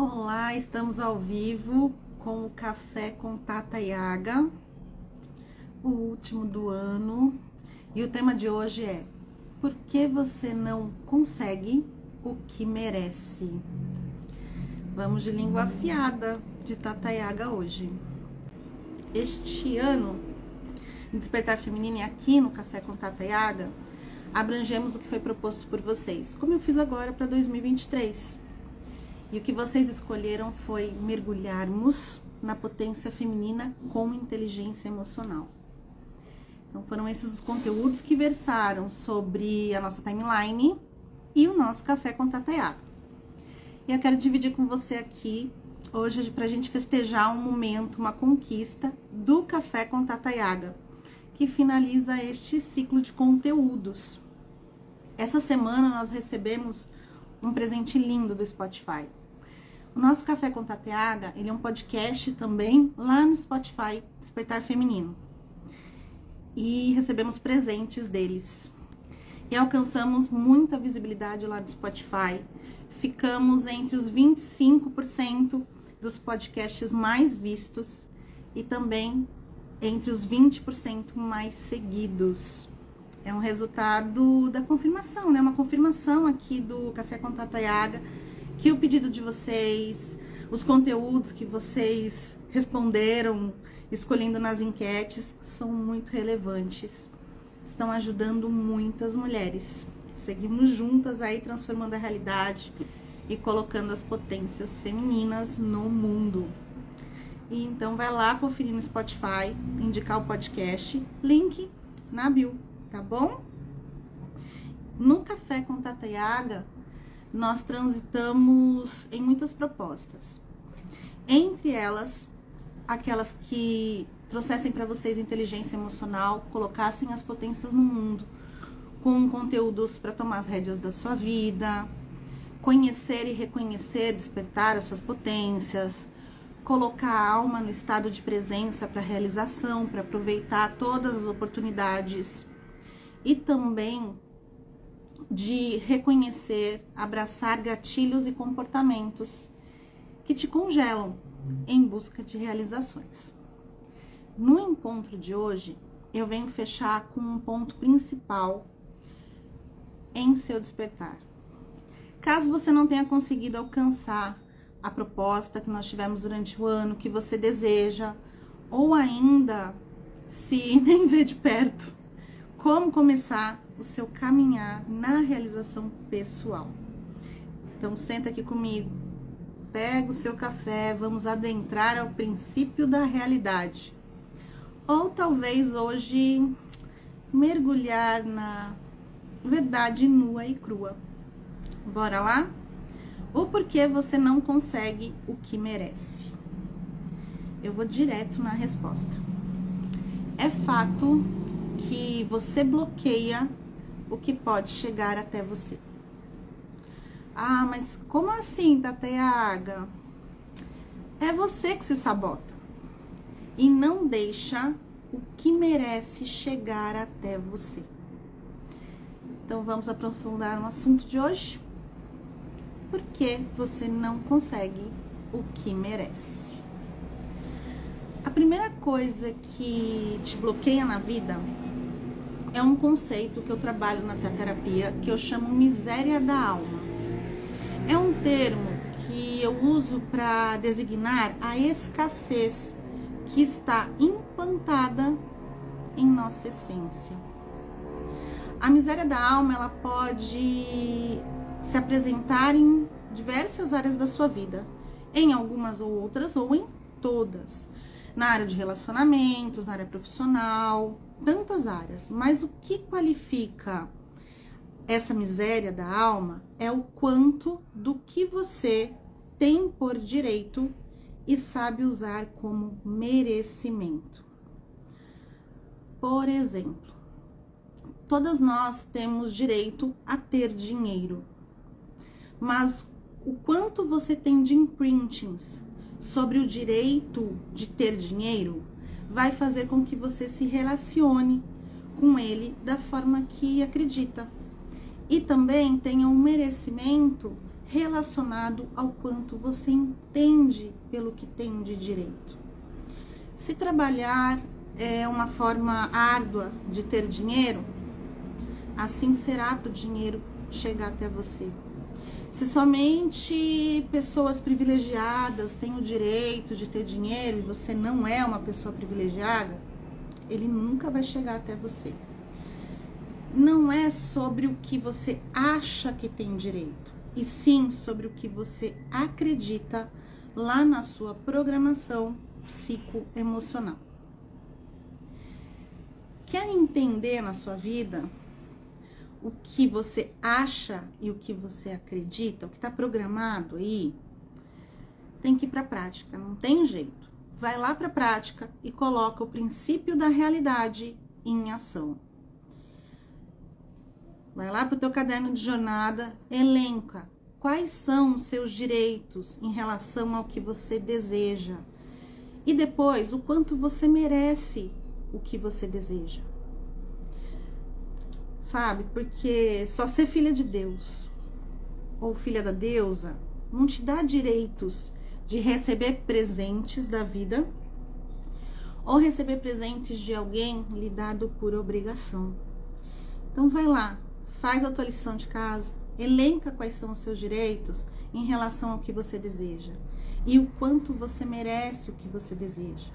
Olá, estamos ao vivo com o Café com Tata Yaga, o último do ano. E o tema de hoje é: Por que você não consegue o que merece? Vamos de língua afiada de Tata Yaga hoje. Este ano, Despertar Feminino e aqui no Café com Tata Yaga, abrangemos o que foi proposto por vocês, como eu fiz agora para 2023 e o que vocês escolheram foi mergulharmos na potência feminina com inteligência emocional. Então foram esses os conteúdos que versaram sobre a nossa timeline e o nosso café com Tatayada. E eu quero dividir com você aqui hoje para a gente festejar um momento, uma conquista do Café com Tatayaga, que finaliza este ciclo de conteúdos. Essa semana nós recebemos um presente lindo do Spotify. O nosso Café com Tateaga, ele é um podcast também lá no Spotify, Despertar Feminino. E recebemos presentes deles. E alcançamos muita visibilidade lá no Spotify. Ficamos entre os 25% dos podcasts mais vistos e também entre os 20% mais seguidos. É um resultado da confirmação, né? Uma confirmação aqui do Café com Tata Yaga que o pedido de vocês, os conteúdos que vocês responderam, escolhendo nas enquetes, são muito relevantes. Estão ajudando muitas mulheres. Seguimos juntas aí transformando a realidade e colocando as potências femininas no mundo. E então vai lá conferir no Spotify, indicar o podcast, link na bio, tá bom? No Café com Tata Yaga, nós transitamos em muitas propostas. Entre elas, aquelas que trouxessem para vocês inteligência emocional, colocassem as potências no mundo, com conteúdos para tomar as rédeas da sua vida, conhecer e reconhecer, despertar as suas potências, colocar a alma no estado de presença para realização, para aproveitar todas as oportunidades e também de reconhecer, abraçar gatilhos e comportamentos que te congelam em busca de realizações. No encontro de hoje, eu venho fechar com um ponto principal em seu despertar. Caso você não tenha conseguido alcançar a proposta que nós tivemos durante o ano, que você deseja, ou ainda se nem vê de perto, como começar o seu caminhar na realização pessoal. Então, senta aqui comigo, pega o seu café, vamos adentrar ao princípio da realidade. Ou talvez hoje mergulhar na verdade nua e crua. Bora lá? O porquê você não consegue o que merece? Eu vou direto na resposta. É fato que você bloqueia o que pode chegar até você. Ah, mas como assim, Tateaga? É você que se sabota e não deixa o que merece chegar até você. Então vamos aprofundar no assunto de hoje. Por que você não consegue o que merece? A primeira coisa que te bloqueia na vida é um conceito que eu trabalho na terapia que eu chamo miséria da alma. É um termo que eu uso para designar a escassez que está implantada em nossa essência. A miséria da alma ela pode se apresentar em diversas áreas da sua vida, em algumas ou outras ou em todas na área de relacionamentos, na área profissional, tantas áreas. Mas o que qualifica essa miséria da alma é o quanto do que você tem por direito e sabe usar como merecimento. Por exemplo, todas nós temos direito a ter dinheiro, mas o quanto você tem de imprintings sobre o direito de ter dinheiro vai fazer com que você se relacione com ele da forma que acredita. E também tenha um merecimento relacionado ao quanto você entende pelo que tem de direito. Se trabalhar é uma forma árdua de ter dinheiro, assim será para o dinheiro chegar até você. Se somente pessoas privilegiadas têm o direito de ter dinheiro e você não é uma pessoa privilegiada, ele nunca vai chegar até você. Não é sobre o que você acha que tem direito, e sim sobre o que você acredita lá na sua programação psicoemocional. Quer entender na sua vida o que você acha e o que você acredita, o que está programado aí, tem que ir para a prática, não tem jeito. Vai lá para a prática e coloca o princípio da realidade em ação. Vai lá para o teu caderno de jornada, elenca quais são os seus direitos em relação ao que você deseja. E depois, o quanto você merece o que você deseja sabe? Porque só ser filha de Deus ou filha da deusa não te dá direitos de receber presentes da vida ou receber presentes de alguém lhe dado por obrigação. Então vai lá, faz a tua lição de casa, elenca quais são os seus direitos em relação ao que você deseja e o quanto você merece o que você deseja.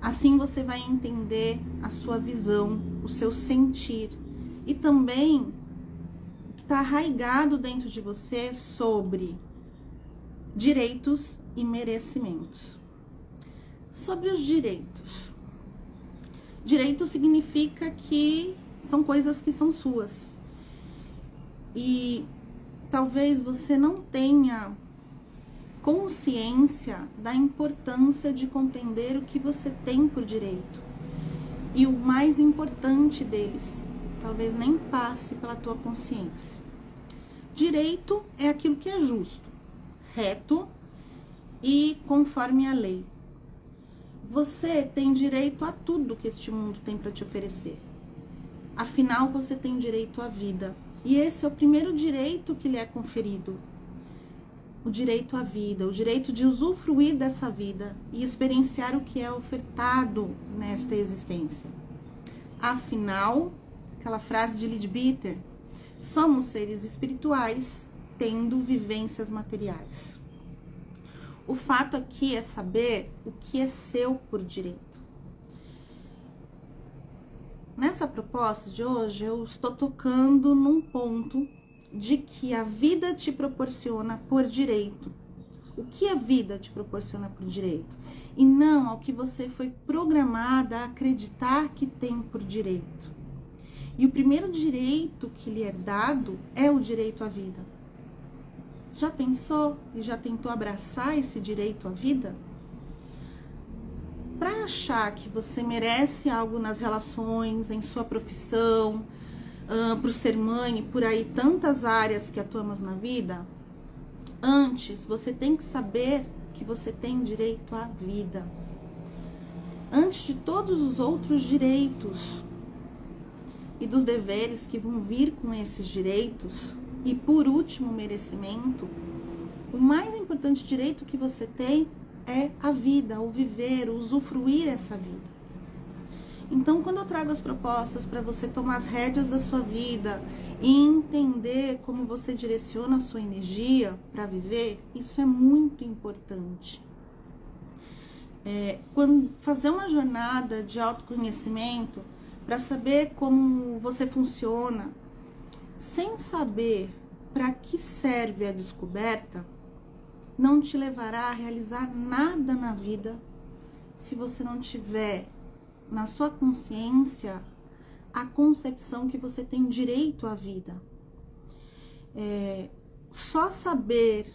Assim você vai entender a sua visão, o seu sentir e também está arraigado dentro de você sobre direitos e merecimentos. Sobre os direitos. Direito significa que são coisas que são suas. E talvez você não tenha consciência da importância de compreender o que você tem por direito. E o mais importante deles, talvez nem passe pela tua consciência. Direito é aquilo que é justo, reto e conforme a lei. Você tem direito a tudo que este mundo tem para te oferecer. Afinal, você tem direito à vida. E esse é o primeiro direito que lhe é conferido. O direito à vida, o direito de usufruir dessa vida e experienciar o que é ofertado nesta existência. Afinal, aquela frase de Leadbeater, somos seres espirituais tendo vivências materiais. O fato aqui é saber o que é seu por direito. Nessa proposta de hoje, eu estou tocando num ponto de que a vida te proporciona por direito. O que a vida te proporciona por direito? E não ao que você foi programada a acreditar que tem por direito. E o primeiro direito que lhe é dado é o direito à vida. Já pensou e já tentou abraçar esse direito à vida? Para achar que você merece algo nas relações, em sua profissão, uh, por ser mãe, por aí tantas áreas que atuamos na vida, antes você tem que saber que você tem direito à vida. Antes de todos os outros direitos, e dos deveres que vão vir com esses direitos. E por último, merecimento. O mais importante direito que você tem é a vida, o viver, o usufruir essa vida. Então, quando eu trago as propostas para você tomar as rédeas da sua vida e entender como você direciona a sua energia para viver, isso é muito importante. É, quando fazer uma jornada de autoconhecimento para saber como você funciona, sem saber para que serve a descoberta, não te levará a realizar nada na vida se você não tiver na sua consciência a concepção que você tem direito à vida. É, só saber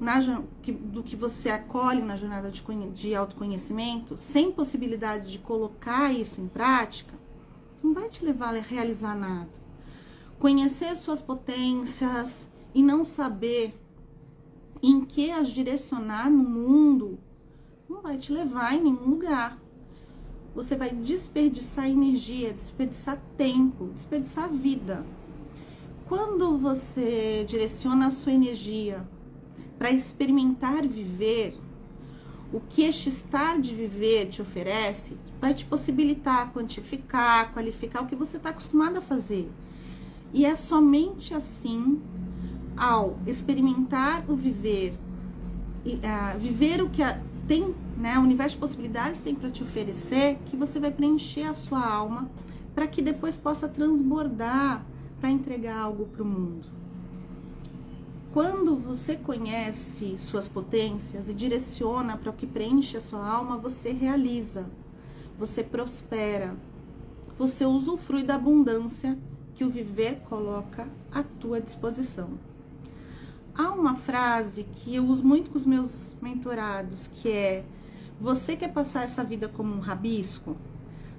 na, do que você acolhe na jornada de, de autoconhecimento, sem possibilidade de colocar isso em prática, não vai te levar a realizar nada. Conhecer suas potências e não saber em que as direcionar no mundo não vai te levar em nenhum lugar. Você vai desperdiçar energia, desperdiçar tempo, desperdiçar vida. quando você direciona a sua energia para experimentar viver, o que este estar de viver te oferece vai te possibilitar quantificar, qualificar o que você está acostumado a fazer. E é somente assim, ao experimentar o viver, uh, viver o que a, tem, né, o universo de possibilidades tem para te oferecer, que você vai preencher a sua alma para que depois possa transbordar para entregar algo para o mundo. Quando você conhece suas potências e direciona para o que preenche a sua alma, você realiza, você prospera, você usufrui da abundância que o viver coloca à tua disposição. Há uma frase que eu uso muito com os meus mentorados, que é: você quer passar essa vida como um rabisco?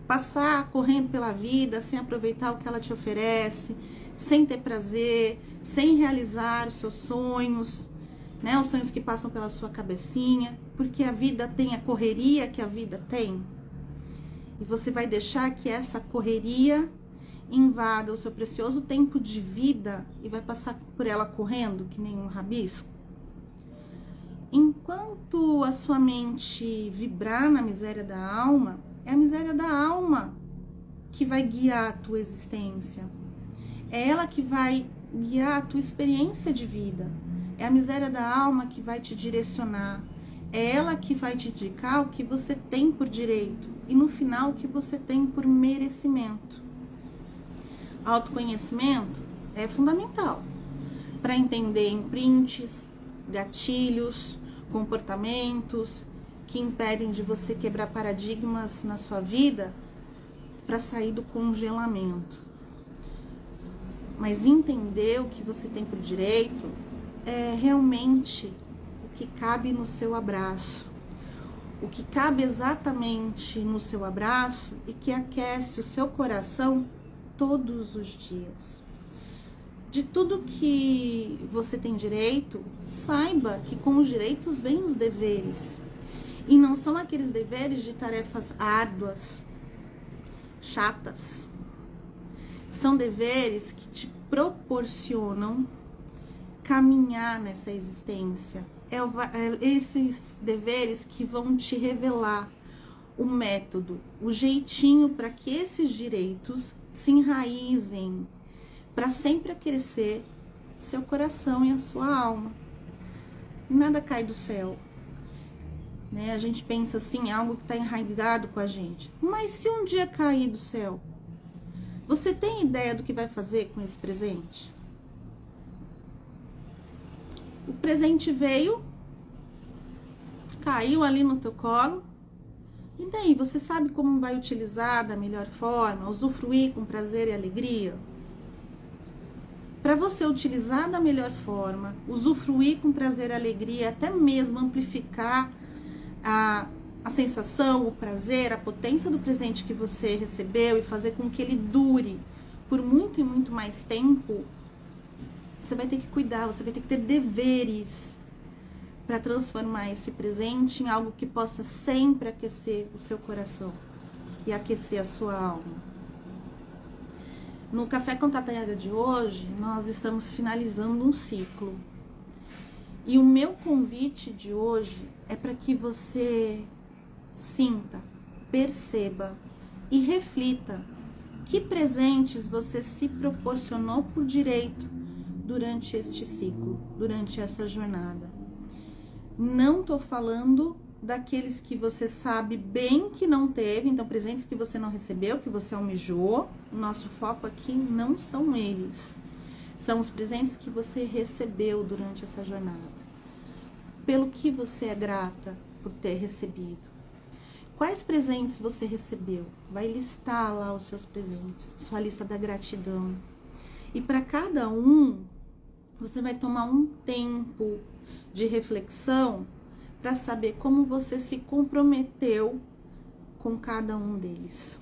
Passar correndo pela vida sem aproveitar o que ela te oferece, sem ter prazer, sem realizar os seus sonhos, né? Os sonhos que passam pela sua cabecinha, porque a vida tem a correria que a vida tem. E você vai deixar que essa correria invada o seu precioso tempo de vida e vai passar por ela correndo que nem um rabisco? Enquanto a sua mente vibrar na miséria da alma, é a miséria da alma que vai guiar a tua existência. É ela que vai guiar a tua experiência de vida. É a miséria da alma que vai te direcionar. É ela que vai te indicar o que você tem por direito e no final o que você tem por merecimento. Autoconhecimento é fundamental para entender imprints, gatilhos, comportamentos que impedem de você quebrar paradigmas na sua vida para sair do congelamento mas entender o que você tem por direito é realmente o que cabe no seu abraço. O que cabe exatamente no seu abraço e que aquece o seu coração todos os dias. De tudo que você tem direito, saiba que com os direitos vêm os deveres. E não são aqueles deveres de tarefas árduas, chatas, são deveres que te proporcionam caminhar nessa existência. É, é esses deveres que vão te revelar o método, o jeitinho para que esses direitos se enraizem para sempre crescer seu coração e a sua alma. Nada cai do céu. Né? A gente pensa assim, algo que está enraizado com a gente. Mas se um dia cair do céu, você tem ideia do que vai fazer com esse presente? O presente veio, caiu ali no teu colo. E daí, você sabe como vai utilizar da melhor forma, usufruir com prazer e alegria? Para você utilizar da melhor forma, usufruir com prazer e alegria, até mesmo amplificar a a sensação, o prazer, a potência do presente que você recebeu e fazer com que ele dure por muito e muito mais tempo, você vai ter que cuidar, você vai ter que ter deveres para transformar esse presente em algo que possa sempre aquecer o seu coração e aquecer a sua alma. No Café com Tataiaga de hoje, nós estamos finalizando um ciclo. E o meu convite de hoje é para que você sinta, perceba e reflita que presentes você se proporcionou por direito durante este ciclo, durante essa jornada. Não estou falando daqueles que você sabe bem que não teve, então presentes que você não recebeu, que você almejou. O nosso foco aqui não são eles. São os presentes que você recebeu durante essa jornada. Pelo que você é grata por ter recebido Quais presentes você recebeu? Vai listar lá os seus presentes, sua lista da gratidão. E para cada um, você vai tomar um tempo de reflexão para saber como você se comprometeu com cada um deles.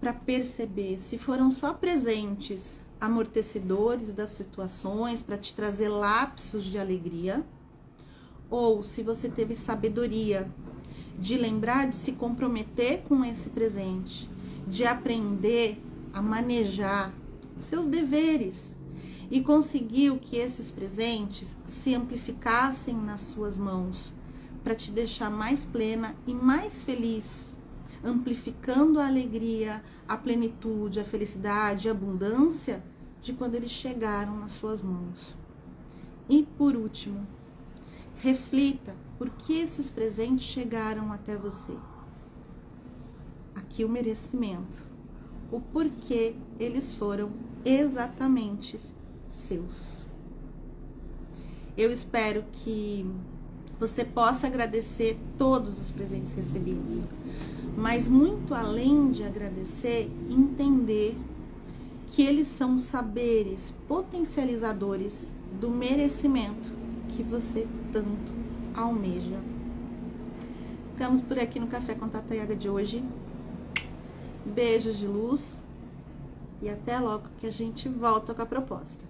Para perceber se foram só presentes amortecedores das situações para te trazer lapsos de alegria ou se você teve sabedoria de lembrar de se comprometer com esse presente, de aprender a manejar, seus deveres e conseguiu que esses presentes se amplificassem nas suas mãos para te deixar mais plena e mais feliz, amplificando a alegria, a plenitude, a felicidade, a abundância de quando eles chegaram nas suas mãos. E por último, reflita por que esses presentes chegaram até você. Aqui o merecimento, o porquê eles foram exatamente seus. Eu espero que você possa agradecer todos os presentes recebidos, mas muito além de agradecer, entender que eles são saberes potencializadores do merecimento que você tanto almeja. Ficamos por aqui no Café com Tata Yaga de hoje. Beijos de luz e até logo que a gente volta com a proposta.